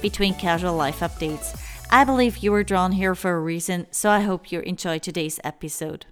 between casual life updates. I believe you were drawn here for a reason, so I hope you enjoy today's episode.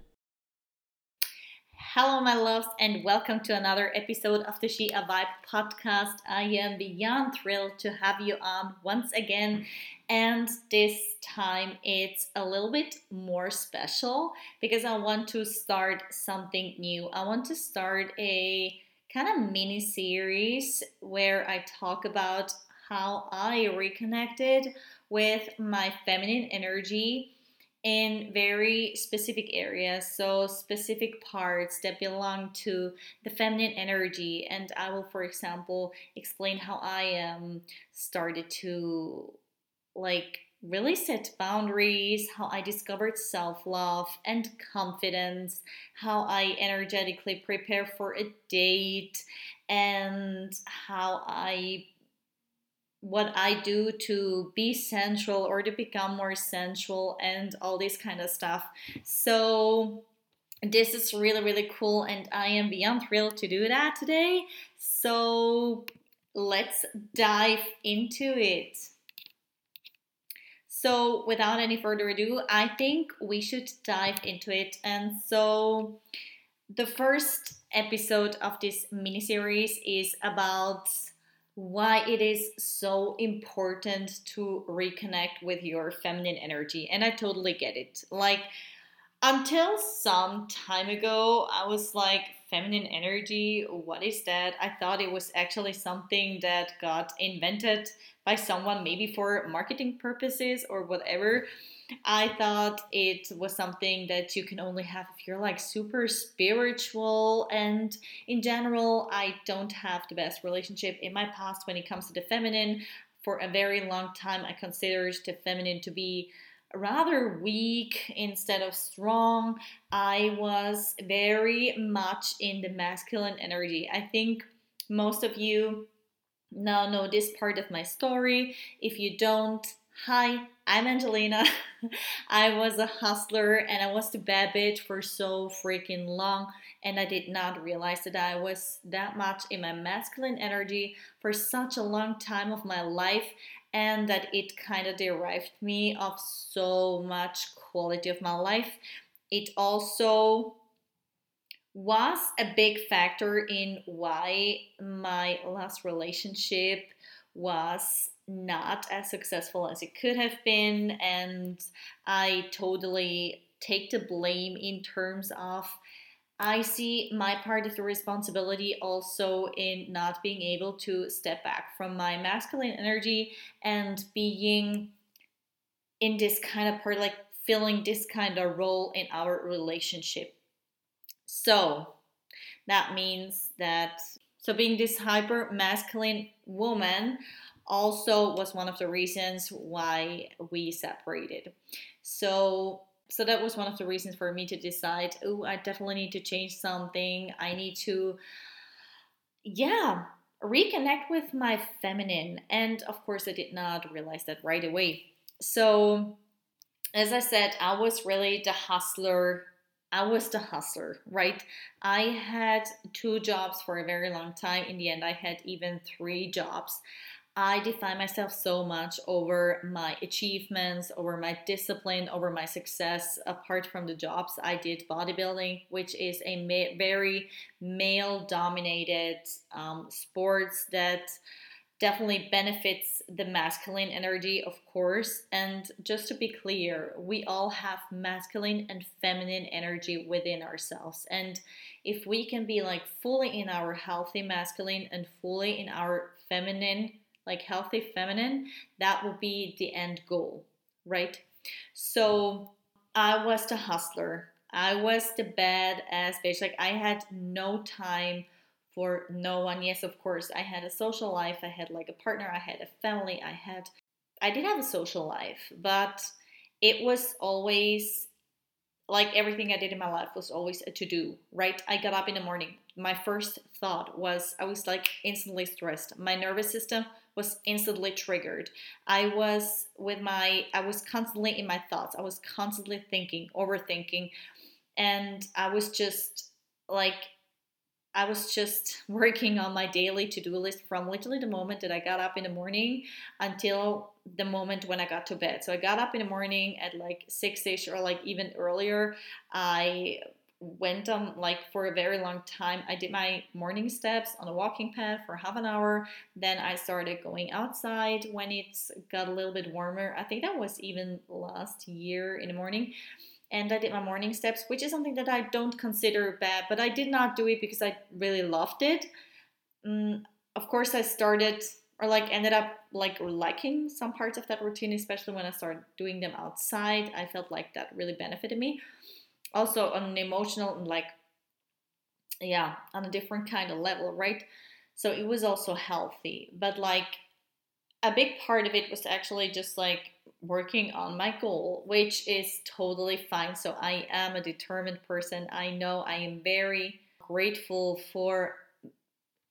Hello, my loves, and welcome to another episode of the She a Vibe podcast. I am beyond thrilled to have you on once again, and this time it's a little bit more special because I want to start something new. I want to start a kind of mini series where I talk about how I reconnected with my feminine energy in very specific areas, so specific parts that belong to the feminine energy. And I will, for example, explain how I um, started to like really set boundaries, how I discovered self love and confidence, how I energetically prepare for a date, and how I what I do to be sensual or to become more sensual and all this kind of stuff. So this is really really cool and I am beyond thrilled to do that today. So let's dive into it. So without any further ado, I think we should dive into it. And so the first episode of this mini series is about why it is so important to reconnect with your feminine energy. And I totally get it. Like, until some time ago, I was like, feminine energy, what is that? I thought it was actually something that got invented by someone, maybe for marketing purposes or whatever. I thought it was something that you can only have if you're like super spiritual. And in general, I don't have the best relationship in my past when it comes to the feminine. For a very long time, I considered the feminine to be rather weak instead of strong. I was very much in the masculine energy. I think most of you now know this part of my story. If you don't, Hi, I'm Angelina. I was a hustler and I was the bad bitch for so freaking long, and I did not realize that I was that much in my masculine energy for such a long time of my life, and that it kind of derived me of so much quality of my life. It also was a big factor in why my last relationship was not as successful as it could have been. And I totally take the blame in terms of I see my part of the responsibility also in not being able to step back from my masculine energy and being in this kind of part, like filling this kind of role in our relationship. So that means that, so being this hyper masculine woman, also was one of the reasons why we separated. So so that was one of the reasons for me to decide, oh, I definitely need to change something. I need to yeah, reconnect with my feminine. And of course, I did not realize that right away. So, as I said, I was really the hustler. I was the hustler, right? I had two jobs for a very long time. In the end, I had even three jobs. I define myself so much over my achievements, over my discipline, over my success. Apart from the jobs, I did bodybuilding, which is a ma- very male dominated um, sports that definitely benefits the masculine energy, of course. And just to be clear, we all have masculine and feminine energy within ourselves. And if we can be like fully in our healthy masculine and fully in our feminine like healthy feminine, that will be the end goal, right? So I was the hustler. I was the badass bitch. Like I had no time for no one. Yes, of course, I had a social life, I had like a partner, I had a family, I had I did have a social life, but it was always like everything I did in my life was always a to do, right? I got up in the morning. My first thought was I was like instantly stressed. My nervous system was instantly triggered. I was with my, I was constantly in my thoughts. I was constantly thinking, overthinking. And I was just like I was just working on my daily to do list from literally the moment that I got up in the morning until the moment when I got to bed. So I got up in the morning at like six ish or like even earlier. I went on like for a very long time. I did my morning steps on a walking path for half an hour. Then I started going outside when it got a little bit warmer. I think that was even last year in the morning and I did my morning steps, which is something that I don't consider bad, but I did not do it because I really loved it. Um, of course, I started or like ended up like liking some parts of that routine, especially when I started doing them outside. I felt like that really benefited me. Also on an emotional like yeah, on a different kind of level, right? So it was also healthy, but like a big part of it was actually just like working on my goal, which is totally fine. So I am a determined person. I know I am very grateful for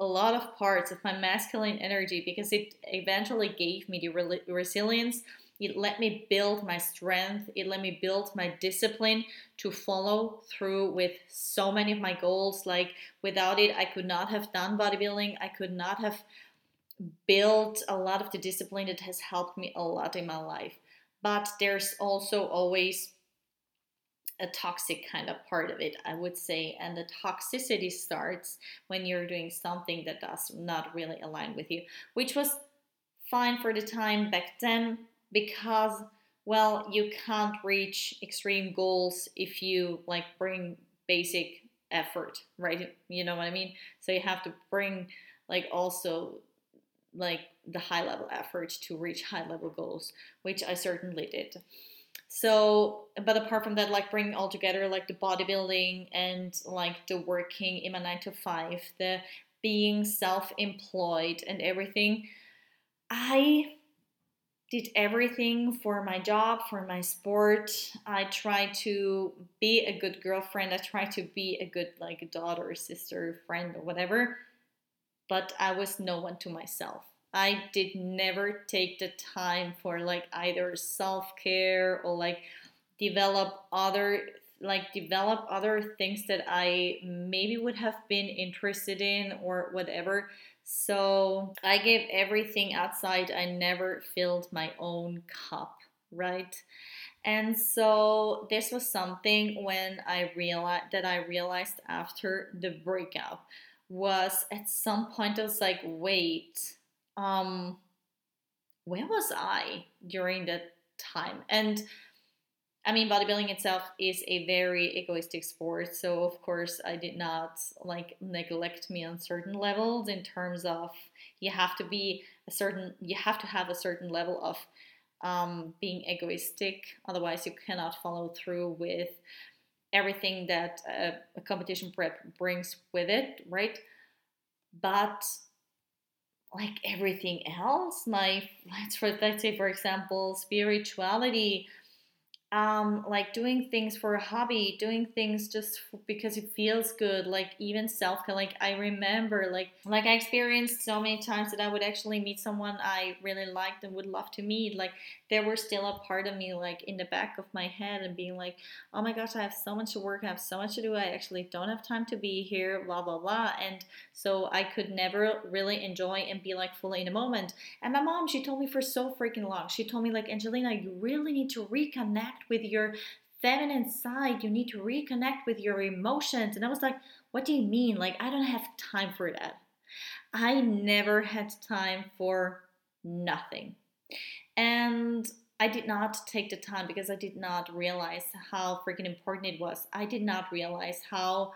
a lot of parts of my masculine energy because it eventually gave me the re- resilience. It let me build my strength. It let me build my discipline to follow through with so many of my goals. Like without it, I could not have done bodybuilding. I could not have built a lot of the discipline that has helped me a lot in my life. But there's also always a toxic kind of part of it, I would say. And the toxicity starts when you're doing something that does not really align with you, which was fine for the time back then because, well, you can't reach extreme goals if you like bring basic effort, right? You know what I mean? So you have to bring like also like the high level effort to reach high level goals, which I certainly did. So, but apart from that, like bringing all together, like the bodybuilding and like the working in my nine to five, the being self employed and everything, I did everything for my job, for my sport. I tried to be a good girlfriend. I tried to be a good like daughter, sister, friend, or whatever but I was no one to myself. I did never take the time for like either self care or like develop other like develop other things that I maybe would have been interested in or whatever. So I gave everything outside. I never filled my own cup, right? And so this was something when I realized that I realized after the breakup was at some point I was like, wait, um, where was I during that time? And I mean, bodybuilding itself is a very egoistic sport, so of course I did not like neglect me on certain levels in terms of you have to be a certain, you have to have a certain level of um, being egoistic, otherwise you cannot follow through with everything that a, competition prep brings with it, right? But like everything else, my let's let's say for example, spirituality, um, like doing things for a hobby, doing things just because it feels good, like even self care. Like I remember, like like I experienced so many times that I would actually meet someone I really liked and would love to meet. Like there were still a part of me, like in the back of my head, and being like, oh my gosh, I have so much to work, I have so much to do, I actually don't have time to be here, blah blah blah. And so I could never really enjoy and be like fully in the moment. And my mom, she told me for so freaking long. She told me like, Angelina, you really need to reconnect with your feminine side. You need to reconnect with your emotions. And I was like, what do you mean? Like, I don't have time for that. I never had time for nothing. And I did not take the time because I did not realize how freaking important it was. I did not realize how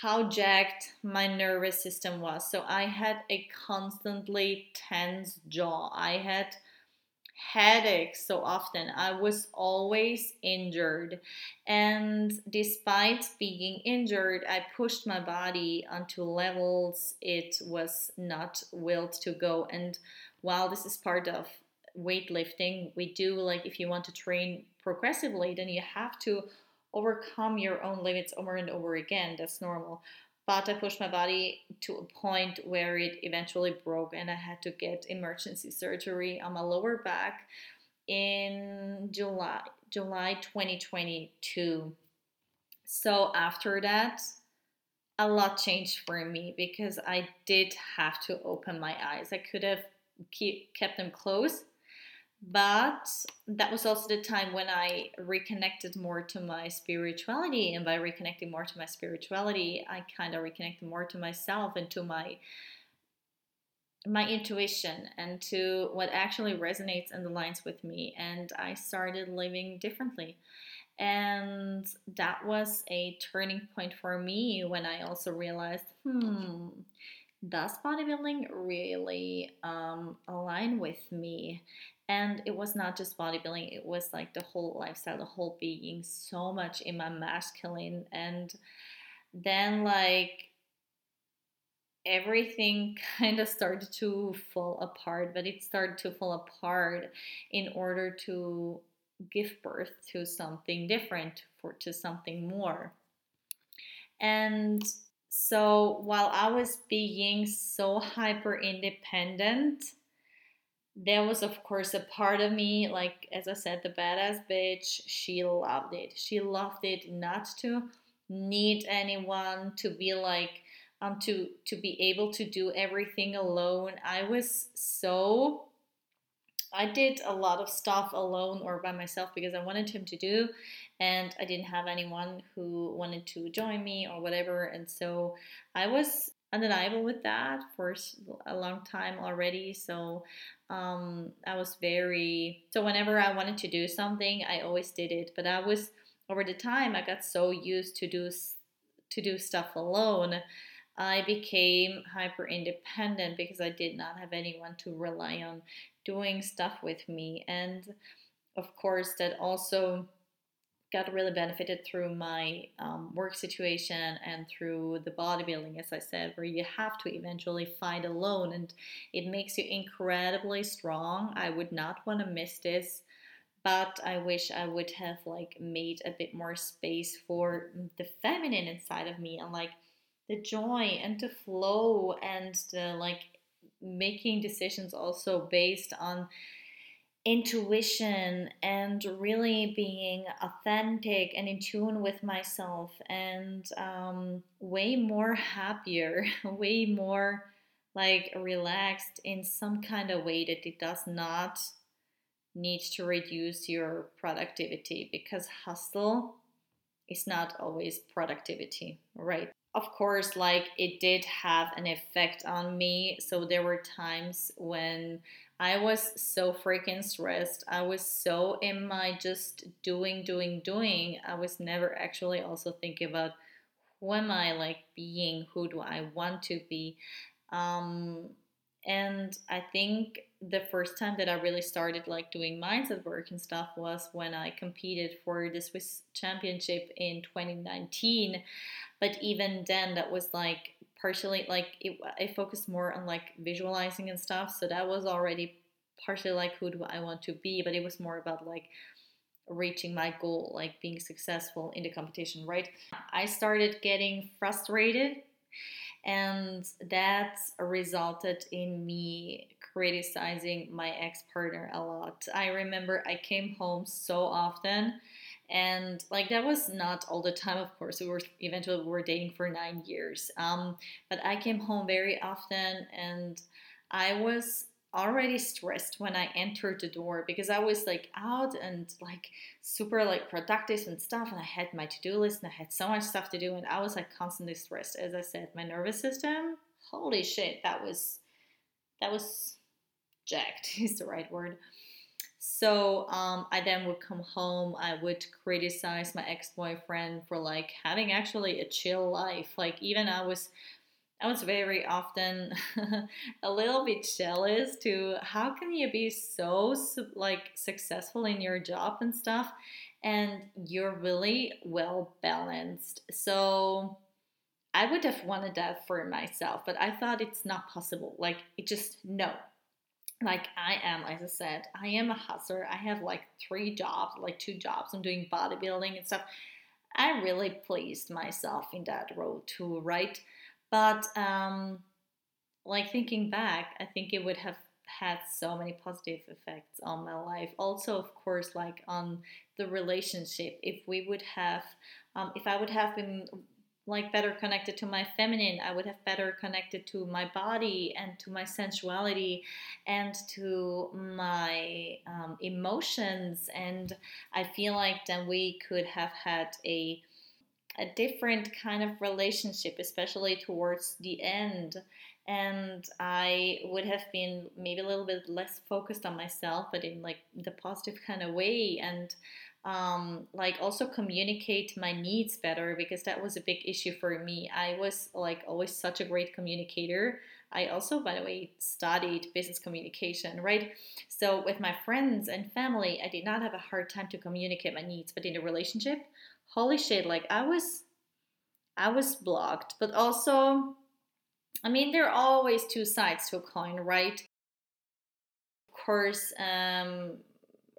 how jacked my nervous system was. So I had a constantly tense jaw. I had headaches so often. I was always injured. And despite being injured, I pushed my body onto levels it was not willed to go. And while this is part of weightlifting, we do like if you want to train progressively, then you have to overcome your own limits over and over again. That's normal but I pushed my body to a point where it eventually broke and I had to get emergency surgery on my lower back in July July 2022. So after that a lot changed for me because I did have to open my eyes. I could have keep, kept them closed but that was also the time when I reconnected more to my spirituality. And by reconnecting more to my spirituality, I kind of reconnected more to myself and to my my intuition and to what actually resonates and aligns with me. And I started living differently. And that was a turning point for me when I also realized, hmm, does bodybuilding really um, align with me? And it was not just bodybuilding, it was like the whole lifestyle, the whole being, so much in my masculine. And then, like, everything kind of started to fall apart, but it started to fall apart in order to give birth to something different, for to something more. And so while I was being so hyper independent, there was of course a part of me, like as I said, the badass bitch, she loved it. She loved it not to need anyone to be like um to to be able to do everything alone. I was so I did a lot of stuff alone or by myself because I wanted him to do, and I didn't have anyone who wanted to join me or whatever. And so I was undeniable with that for a long time already. So um, I was very, so whenever I wanted to do something, I always did it. But I was, over the time, I got so used to do, to do stuff alone. I became hyper independent because I did not have anyone to rely on doing stuff with me. And of course, that also got really benefited through my um, work situation and through the bodybuilding, as I said, where you have to eventually fight alone and it makes you incredibly strong. I would not want to miss this, but I wish I would have like made a bit more space for the feminine inside of me and like the joy and the flow and the like making decisions also based on intuition and really being authentic and in tune with myself and um, way more happier, way more like relaxed in some kind of way that it does not need to reduce your productivity because hustle is not always productivity, right? of course, like it did have an effect on me. So there were times when I was so freaking stressed. I was so in my just doing, doing, doing. I was never actually also thinking about who am I like being? Who do I want to be? Um, and I think the first time that I really started like doing mindset work and stuff was when I competed for the Swiss Championship in 2019. But even then, that was like partially like it, I focused more on like visualizing and stuff. So that was already partially like who do I want to be, but it was more about like reaching my goal, like being successful in the competition, right? I started getting frustrated and that resulted in me criticizing my ex partner a lot. I remember I came home so often and like that was not all the time of course we were eventually we were dating for nine years um, but i came home very often and i was already stressed when I entered the door because I was like out and like super like productive and stuff and I had my to-do list and I had so much stuff to do and I was like constantly stressed as I said my nervous system holy shit that was that was jacked is the right word so um, I then would come home I would criticize my ex-boyfriend for like having actually a chill life like even I was I was very often a little bit jealous to how can you be so like successful in your job and stuff and you're really well balanced. So I would have wanted that for myself, but I thought it's not possible. Like it just no. Like I am, as I said, I am a hustler. I have like three jobs, like two jobs. I'm doing bodybuilding and stuff. I really pleased myself in that role too, right? But um, like thinking back, I think it would have had so many positive effects on my life. Also, of course, like on the relationship. If we would have, um, if I would have been like better connected to my feminine. I would have better connected to my body and to my sensuality and to my um, emotions. And i feel like then we could have had a a different kind of relationship especially towards the end. And i would have been maybe a little bit less focused on myself but in like the positive kind of way. And um, like also communicate my needs better because that was a big issue for me. I was like always such a great communicator. I also, by the way, studied business communication, right? So with my friends and family, I did not have a hard time to communicate my needs, but in a relationship, holy shit, like I was, I was blocked. But also, I mean, there are always two sides to a coin, right? Of course, um,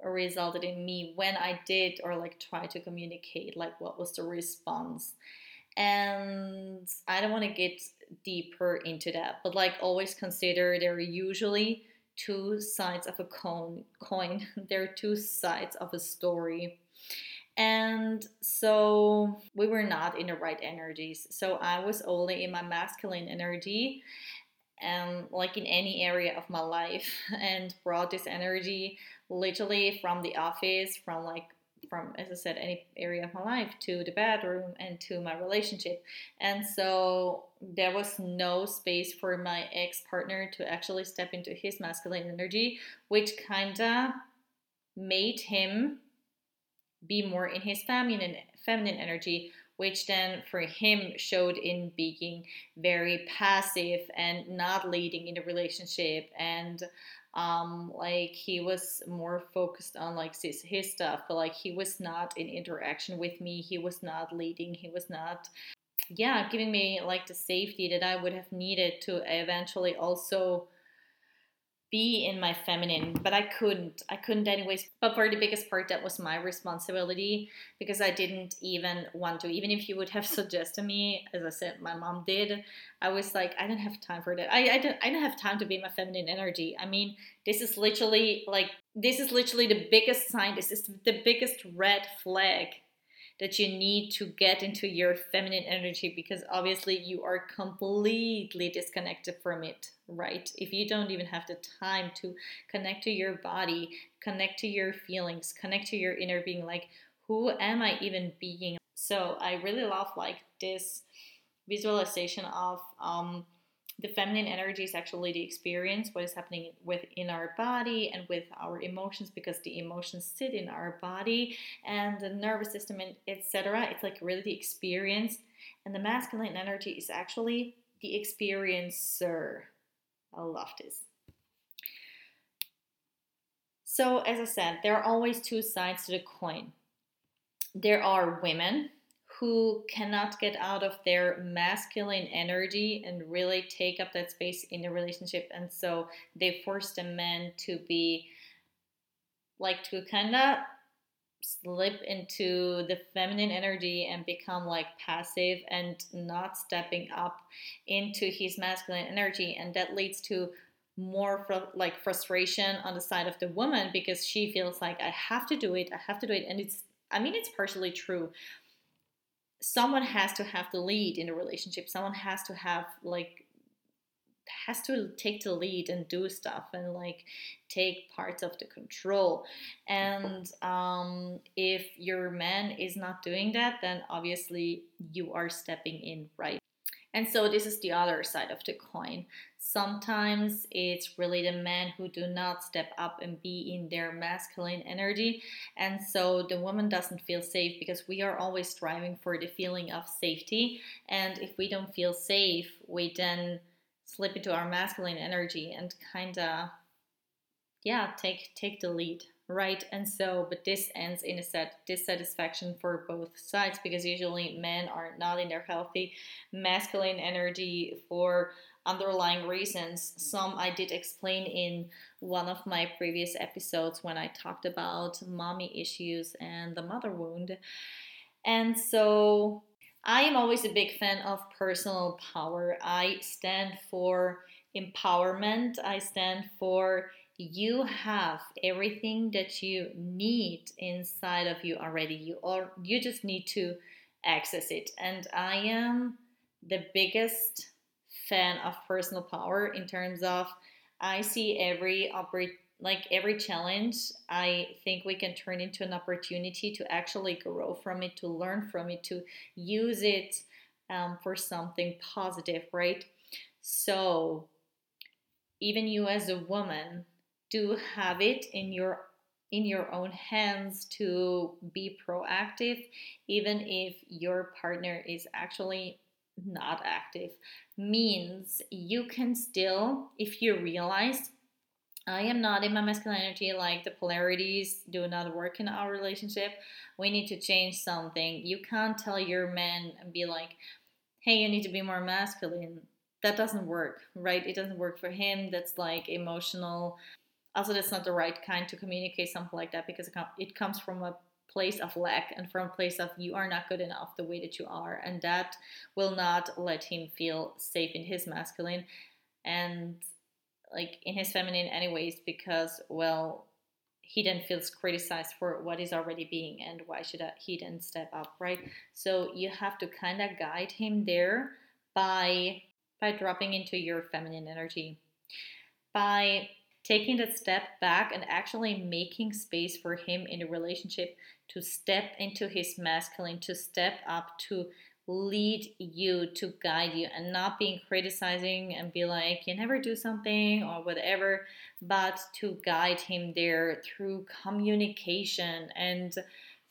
resulted in me when I did or like try to communicate, like what was the response. And I don't want to get deeper into that, but like always consider there are usually two sides of a coin. coin. there are two sides of a story. And so we were not in the right energies. So I was only in my masculine energy and like in any area of my life and brought this energy literally from the office, from like from as I said, any area of my life to the bedroom and to my relationship. And so there was no space for my ex partner to actually step into his masculine energy, which kinda made him be more in his feminine feminine energy which then for him showed in being very passive and not leading in the relationship and um like he was more focused on like his, his stuff but like he was not in interaction with me he was not leading he was not yeah giving me like the safety that i would have needed to eventually also be in my feminine but i couldn't i couldn't anyways. But for the biggest part that was my responsibility because i didn't even want to. Even if you would have suggested me as i said my mom did i was like i don't have time for that. I i don't, I don't have time to be my feminine energy. I mean this is literally like this is literally the biggest sign. This is the biggest red flag that you need to get into your feminine energy because obviously you are completely disconnected from it, right? If you don't even have the time to connect to your body, connect to your feelings, connect to your inner being, like, who am I even being? So I really love like this visualization of um, the feminine energy is actually the experience what is happening within our body and with our emotions because the emotions sit in our body and the nervous system and etc it's like really the experience. And the masculine energy is actually the experiencer. I love this. So as i said there are always two sides to the coin. There are women who cannot get out of their masculine energy and really take up that space in the relationship. And so they force the men to be like to kind of slip into the feminine energy and become like passive and not stepping up into his masculine energy. And that leads to more fr- like frustration on the side of the woman because she feels like I have to do it, I have to do it. And it's, I mean, it's partially true someone has to have the lead in a relationship. Someone has to have like has to take the lead and do stuff and like take parts of the control. And um, if your man is not doing that then obviously you are stepping in right and so this is the other side of the coin. Sometimes it's really the men who do not step up and be in their masculine energy. And so the woman doesn't feel safe because we are always striving for the feeling of safety. And if we don't feel safe we then slip into our masculine energy and kind of yeah take take the lead right? And so but this ends in a set dissatisfaction for both sides because usually men are not in their healthy masculine energy for underlying reasons. Some i did explain in one of my previous episodes when i talked about mommy issues and the mother wound. And so i am always a big fan of personal power. I stand for empowerment. I stand for you have everything that you need inside of you already. You or you just need to access it. And i am the biggest fan of personal power in terms of i see every operate like every challenge. I think we can turn into an opportunity to actually grow from it to learn from it to use it um, for something positive right? So even you as a woman to have it in your in your own hands to be proactive even if your partner is actually not active means you can still if you realize I am not in my masculine energy, like the polarities do not work in our relationship. We need to change something. You can't tell your man and be like, hey, you need to be more masculine. That doesn't work, right? It doesn't work for him. That's like emotional also that's not the right kind to communicate something like that because it comes from a place of lack and from a place of you are not good enough the way that you are and that will not let him feel safe in his masculine and like in his feminine anyways because well he then feels criticized for what is already being and why should he then step up right? So you have to kind of guide him there by by dropping into your feminine energy. By taking that step back and actually making space for him in the relationship to step into his masculine, to step up, to lead you, to guide you, and not being criticizing and be like, you never do something or whatever, but to guide him there through communication and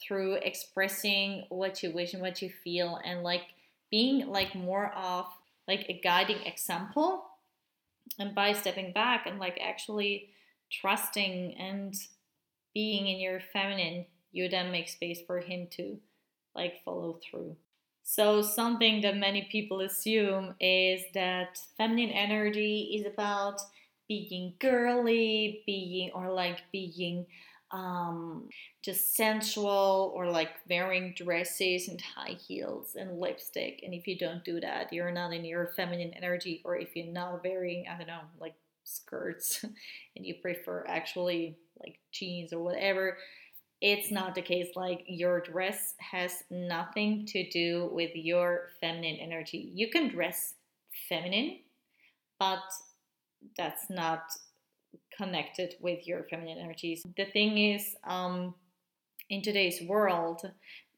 through expressing what you wish and what you feel and like being like more of like a guiding example and by stepping back and like actually trusting and being in your feminine you then make space for him to like follow through. So something that many people assume is that feminine energy is about being girly being or like being um, just sensual or like wearing dresses and high heels and lipstick. And if you don't do that, you're not in your feminine energy, or if you're not wearing, I don't know, like skirts and you prefer actually like jeans or whatever, it's not the case. Like your dress has nothing to do with your feminine energy. You can dress feminine, but that's not connected with your feminine energies. The thing is, um, in today's world,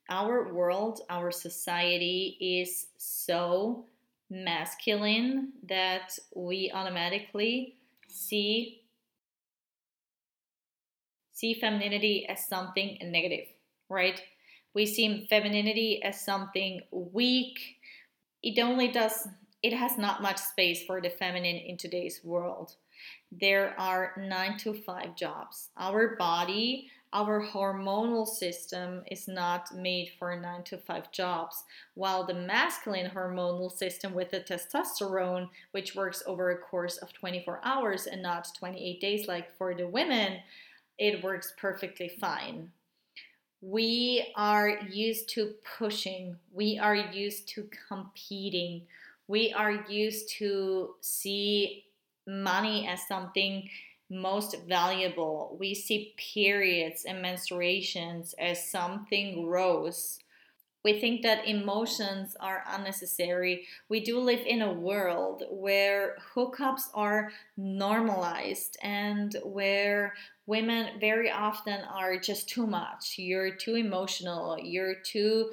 our world, our society is so masculine that we automatically see see femininity as something negative, right? We see femininity as something weak. It only does it has not much space for the feminine in today's world there are nine to five jobs. Our body, our hormonal system is not made for nine to five jobs, while the masculine hormonal system with the testosterone, which works over a course of 24 hours and not 28 days like for the women, it works perfectly fine. We are used to pushing, we are used to competing, we are used to see money as something most valuable. We see periods and menstruations as something gross. We think that emotions are unnecessary. We do live in a world where hookups are normalized and where women very often are just too much. You're too emotional. You're too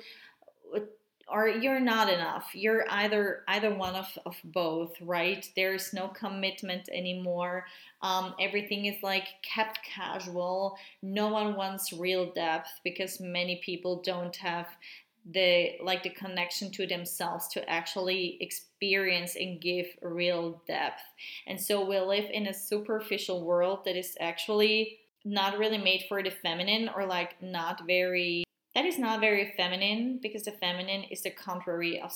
or you're not enough. You're either either one of, of both right? There's no commitment anymore. Um, everything is like kept casual. No one wants real depth because many people don't have the like the connection to themselves to actually experience and give real depth. And so we live in a superficial world that is actually not really made for the feminine or like not very that is not very feminine because the feminine is the contrary of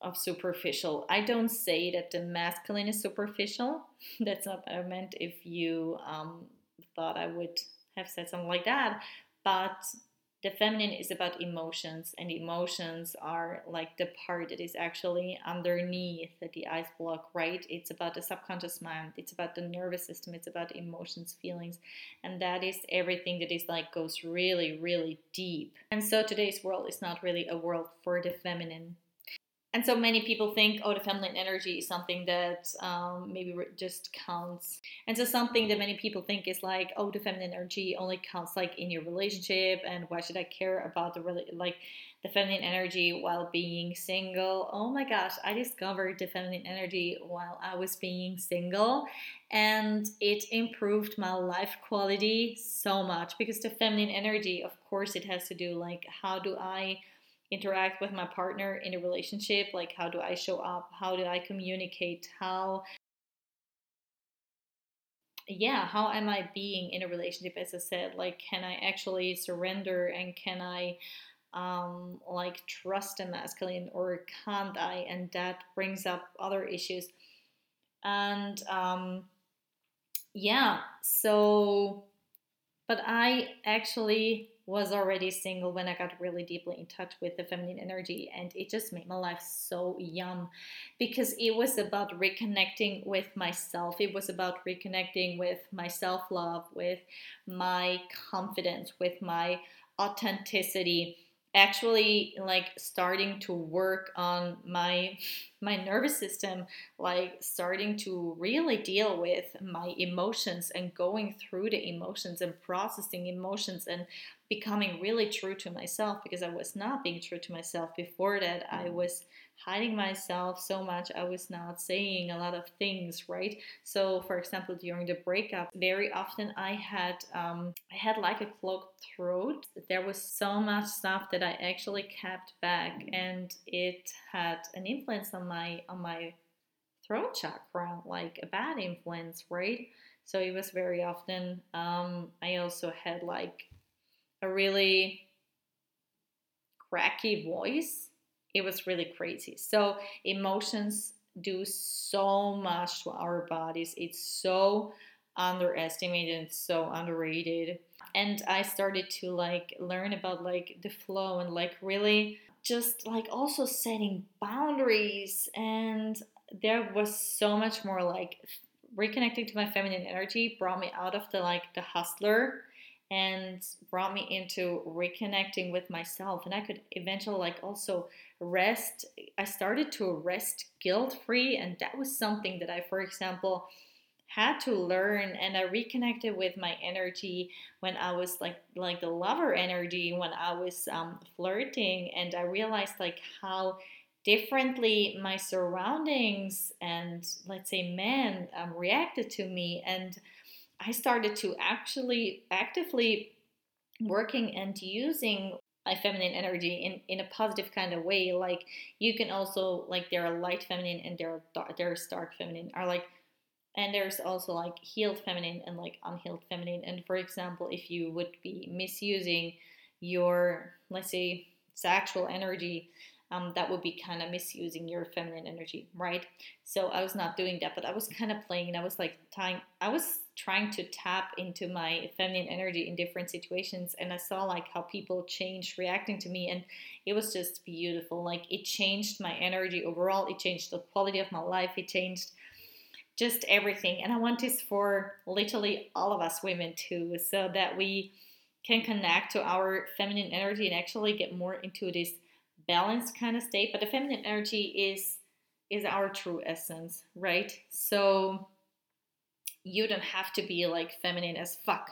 of superficial. I don't say that the masculine is superficial. That's not what I meant. If you um, thought I would have said something like that, but the feminine is about emotions and emotions are like the part that is actually underneath the ice block right? It's about the subconscious mind it's about the nervous system it's about emotions feelings and that is everything that is like goes really really deep. And so today's world is not really a world for the feminine and so many people think, oh, the feminine energy is something that um, maybe just counts. And so something that many people think is like, oh, the feminine energy only counts like in your relationship, and why should I care about the really like the feminine energy while being single? Oh my gosh, I discovered the feminine energy while I was being single, and it improved my life quality so much because the feminine energy, of course, it has to do like how do I interact with my partner in a relationship like how do i show up? How do i communicate? How yeah how am i being in a relationship? As i said like can i actually surrender and can i um like trust a masculine or can't i? And that brings up other issues. And um yeah so but i actually was already single when I got really deeply in touch with the feminine energy, and it just made my life so yum because it was about reconnecting with myself. It was about reconnecting with my self love, with my confidence, with my authenticity actually like starting to work on my my nervous system like starting to really deal with my emotions and going through the emotions and processing emotions and becoming really true to myself because I was not being true to myself before that. I mm. was hiding myself so much. I was not saying a lot of things, right? So, for example, during the breakup, very often I had um, I had like a clogged throat. There was so much stuff that I actually kept back, and it had an influence on my on my throat chakra, like a bad influence, right? So it was very often. Um, I also had like a really cracky voice. It was really crazy. So, emotions do so much to our bodies. It's so underestimated and so underrated. And I started to like learn about like the flow and like really just like also setting boundaries and there was so much more like reconnecting to my feminine energy brought me out of the like the hustler and brought me into reconnecting with myself. And i could eventually like also rest. I started to rest guilt free and that was something that i for example had to learn and i reconnected with my energy when i was like like the lover energy when i was um, flirting and i realized like how differently my surroundings and let's say men um, reacted to me and I started to actually actively working and using my feminine energy in, in a positive kind of way. Like you can also like there are light feminine and there are dark, there's dark feminine are like and there's also like healed feminine and like unhealed feminine. And for example, if you would be misusing your let's say sexual energy um, that would be kind of misusing your feminine energy, right? So I was not doing that, but I was kind of playing. I was like tying. I was trying to tap into my feminine energy in different situations, and I saw like how people changed reacting to me, and it was just beautiful. Like it changed my energy overall. It changed the quality of my life. It changed just everything. And I want this for literally all of us women too, so that we can connect to our feminine energy and actually get more into this balanced kind of state. But the feminine energy is is our true essence right? So you don't have to be like feminine as fuck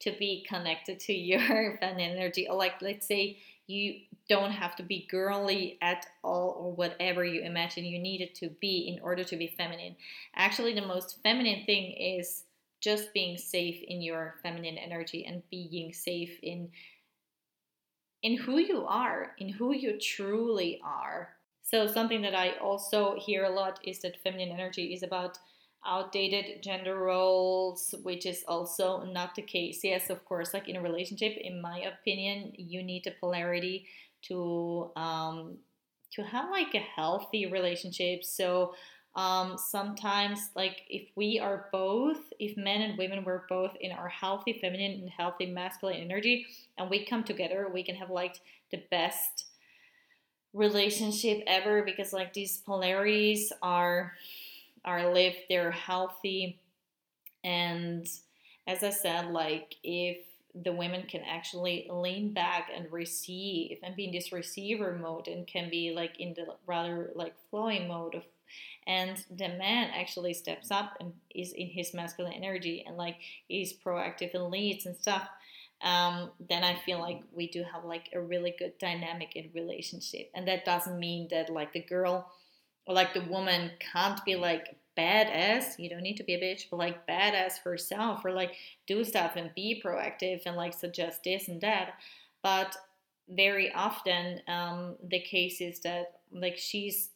to be connected to your feminine energy. Or like let's say you don't have to be girly at all or whatever you imagine you need it to be in order to be feminine. Actually, the most feminine thing is just being safe in your feminine energy and being safe in in who you are, in who you truly are. So something that I also hear a lot is that feminine energy is about outdated gender roles, which is also not the case. Yes, of course, like in a relationship, in my opinion, you need a polarity to um, to have like a healthy relationship. So um, sometimes, like if we are both, if men and women were both in our healthy feminine and healthy masculine energy, and we come together, we can have like the best relationship ever because like these polarities are are lived, they're healthy, and as I said, like if the women can actually lean back and receive and be in this receiver mode and can be like in the rather like flowing mode of and the man actually steps up and is in his masculine energy and like is proactive and leads and stuff um, then I feel like we do have like a really good dynamic in relationship. And that doesn't mean that like the girl or like the woman can't be like badass. You don't need to be a bitch, but like badass herself or like do stuff and be proactive and like suggest this and that. But very often um, the case is that like she's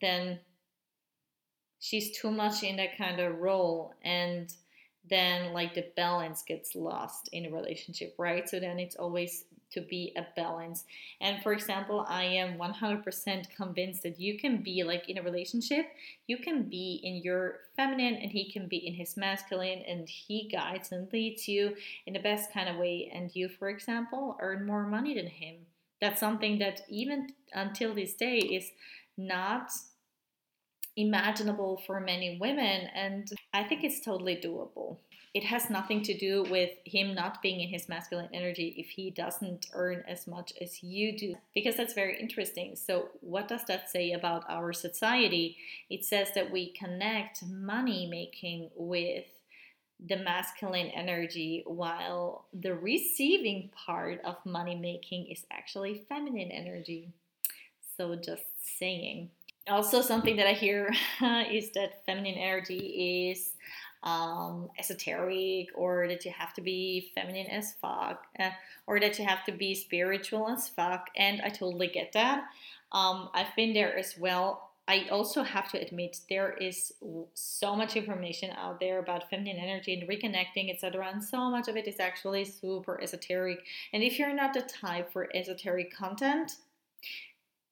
then she's too much in that kind of role and then like the balance gets lost in a relationship right so then it's always to be a balance. And for example i am 100% convinced that you can be like in a relationship you can be in your feminine and he can be in his masculine and he guides and leads you in the best kind of way. And you for example earn more money than him. That's something that even until this day is not imaginable for many women, and I think it's totally doable. It has nothing to do with him not being in his masculine energy if he doesn't earn as much as you do, because that's very interesting. So, what does that say about our society? It says that we connect money making with the masculine energy while the receiving part of money making is actually feminine energy. So, just saying also something that I hear is that feminine energy is um, esoteric or that you have to be feminine as fuck uh, or that you have to be spiritual as fuck and I totally get that. Um, I've been there as well. I also have to admit there is so much information out there about feminine energy and reconnecting, etc. And so much of it is actually super esoteric. And if you're not the type for esoteric content,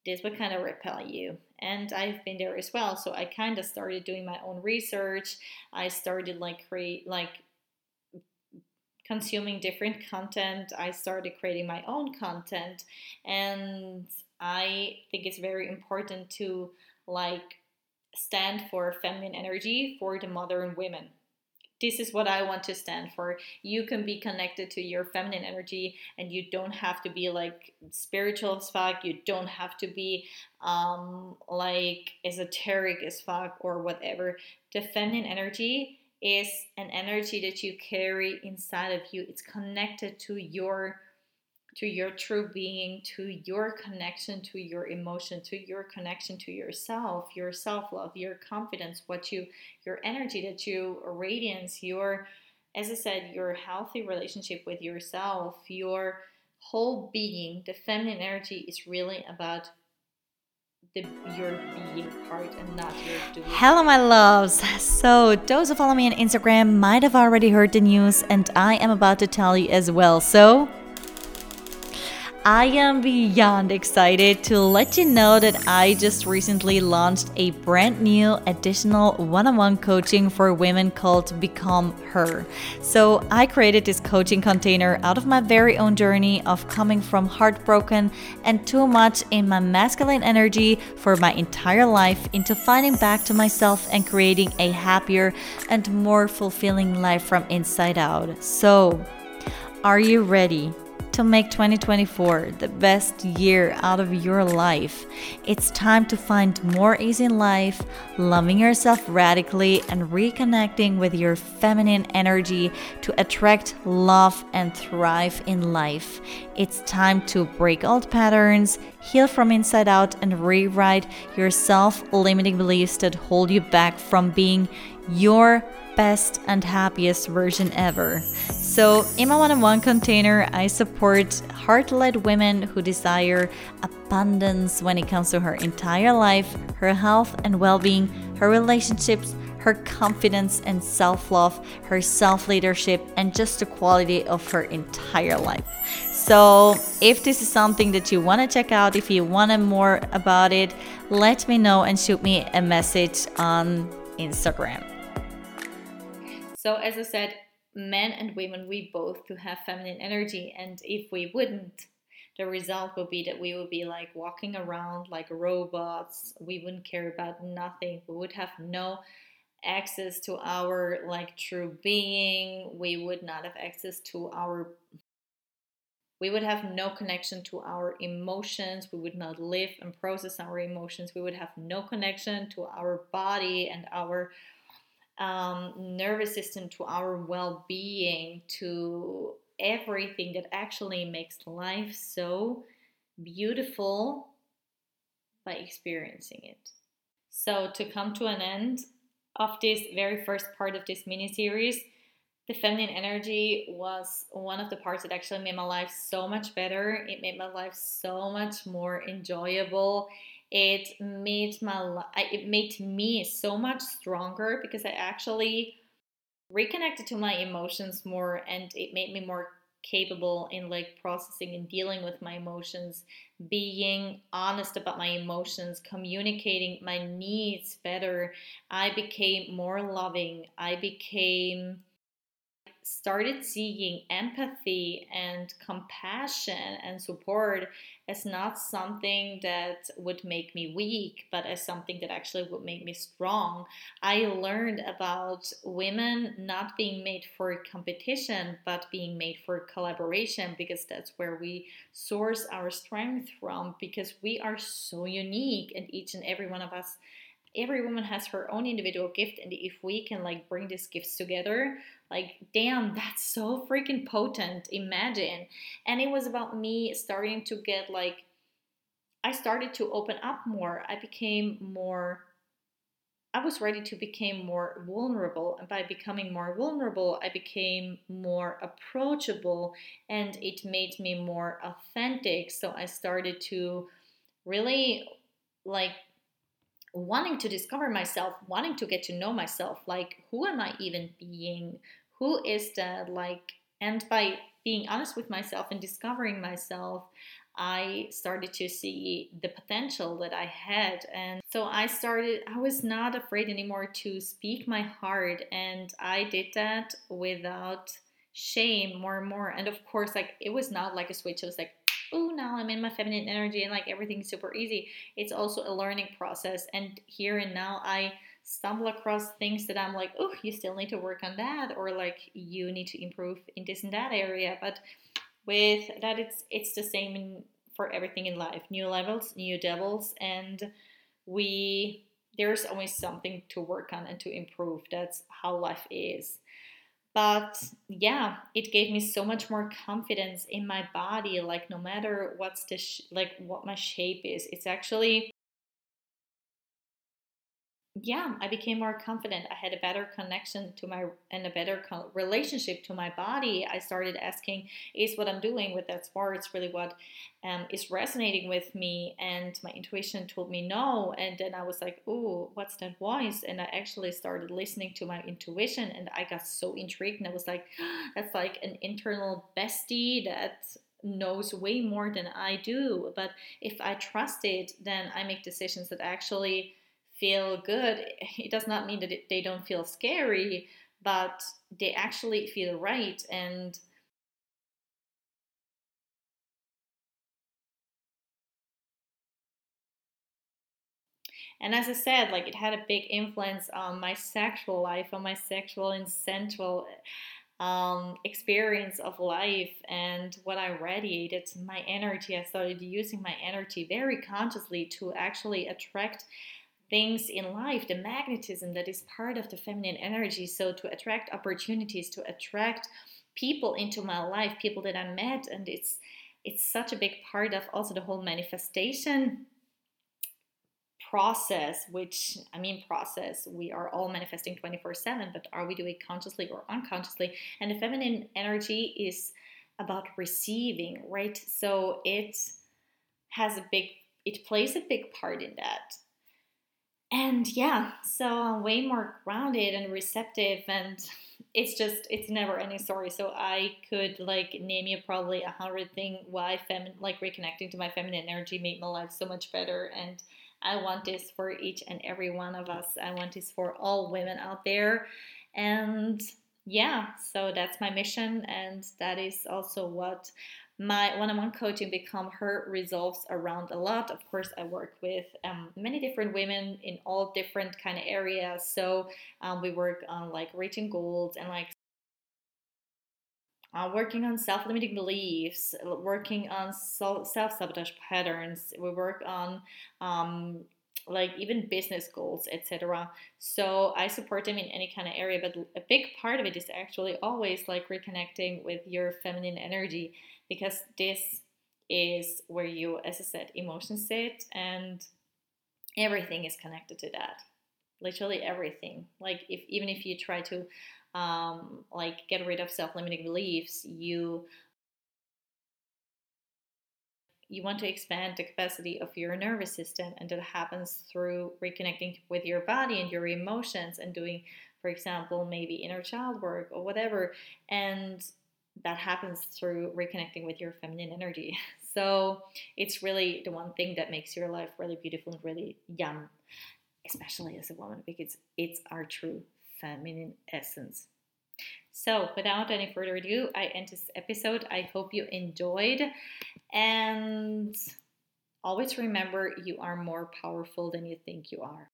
this would kind of repel you. And I've been there as well. So I kind of started doing my own research. I started like create like consuming different content. I started creating my own content. And I think it's very important to like stand for feminine energy for the modern women this is what I want to stand for. You can be connected to your feminine energy and you don't have to be like spiritual as fuck. You don't have to be um, like esoteric as fuck or whatever. The feminine energy is an energy that you carry inside of you, it's connected to your to your true being, to your connection to your emotion, to your connection to yourself, your self-love, your confidence, what you your energy that you radiance, your as I said, your healthy relationship with yourself, your whole being, the feminine energy is really about the your being part and not your doing. Hello, my loves. So, those who follow me on Instagram might have already heard the news, and I am about to tell you as well. So, I am beyond excited to let you know that I just recently launched a brand new additional one on one coaching for women called Become Her. So, I created this coaching container out of my very own journey of coming from heartbroken and too much in my masculine energy for my entire life into finding back to myself and creating a happier and more fulfilling life from inside out. So, are you ready? To make 2024 the best year out of your life. It's time to find more ease in life, loving yourself radically, and reconnecting with your feminine energy to attract love and thrive in life. It's time to break old patterns, heal from inside out, and rewrite your self limiting beliefs that hold you back from being your best and happiest version ever. So, in my one on one container, I support heart led women who desire abundance when it comes to her entire life, her health and well being, her relationships, her confidence and self love, her self leadership, and just the quality of her entire life. So, if this is something that you want to check out, if you want to more about it, let me know and shoot me a message on Instagram. So, as I said, men and women, we both to have feminine energy. And if we wouldn't, the result would be that we would be like walking around like robots. We wouldn't care about nothing. We would have no access to our like true being. We would not have access to our we would have no connection to our emotions. We would not live and process our emotions. We would have no connection to our body and our um, nervous system, to our well being, to everything that actually makes life so beautiful by experiencing it. So, to come to an end of this very first part of this mini series, the feminine energy was one of the parts that actually made my life so much better. It made my life so much more enjoyable it made my it made me so much stronger because I actually reconnected to my emotions more and it made me more capable in like processing and dealing with my emotions being honest about my emotions communicating my needs better. I became more loving. I became started seeing empathy and compassion and support as not something that would make me weak, but as something that actually would make me strong. I learned about women not being made for competition, but being made for collaboration because that's where we source our strength from because we are so unique and each and every one of us every woman has her own individual gift and if we can like bring these gifts together like damn that's so freaking potent imagine. And it was about me starting to get like i started to open up more. I became more i was ready to become more vulnerable. And by becoming more vulnerable i became more approachable and it made me more authentic. So i started to really like wanting to discover myself, wanting to get to know myself, like who am I even being? Who is that? Like, and by being honest with myself and discovering myself, I started to see the potential that I had. And so I started, I was not afraid anymore to speak my heart. And I did that without shame more and more. And of course, like it was not like a switch. It was like, oh, now I'm in my feminine energy and like everything's super easy. It's also a learning process. And here and now, I stumble across things that I'm like, oh, you still need to work on that, or like you need to improve in this and that area. But with that, it's it's the same in, for everything in life. New levels, new devils, and we there's always something to work on and to improve. That's how life is but yeah it gave me so much more confidence in my body like no matter what's the sh- like what my shape is it's actually yeah, I became more confident. I had a better connection to my and a better co- relationship to my body. I started asking, is what I'm doing with that sports really what um, is resonating with me? And my intuition told me no. And then I was like, oh, what's that voice? And I actually started listening to my intuition, and I got so intrigued. And I was like, that's like an internal bestie that knows way more than I do. But if I trust it, then I make decisions that actually feel good, it does not mean that they don't feel scary, but they actually feel right. And And as I said, like it had a big influence on my sexual life, on my sexual and sensual um, experience of life and what I radiated, my energy. I started using my energy very consciously to actually attract things in life, the magnetism that is part of the feminine energy. So, to attract opportunities, to attract people into my life, people that I met, and it's it's such a big part of also the whole manifestation process which i mean process we are all manifesting 24 7 but are we doing it consciously or unconsciously? And the feminine energy is about receiving right? So it has a big it plays a big part in that and yeah so i'm way more grounded and receptive and it's just it's never any story. So i could like name you probably a hundred thing why feminine like reconnecting to my feminine energy made my life so much better. And i want this for each and every one of us. I want this for all women out there. And yeah so that's my mission and that is also what my one-on-one coaching become her resolves around a lot. Of course i work with um, many different women in all different kind of areas. So um, we work on like reaching goals and like uh, working on self-limiting beliefs working on self-sabotage patterns. We work on um, like even business goals etc so i support them in any kind of area but a big part of it is actually always like reconnecting with your feminine energy because this is where you, as I said, emotions sit and everything is connected to that. Literally everything. Like if even if you try to um, like get rid of self-limiting beliefs, you you want to expand the capacity of your nervous system and that happens through reconnecting with your body and your emotions and doing for example maybe inner child work or whatever and that happens through reconnecting with your feminine energy. So it's really the one thing that makes your life really beautiful and really yum, especially as a woman, because it's our true feminine essence. So, without any further ado, I end this episode. I hope you enjoyed. And always remember you are more powerful than you think you are.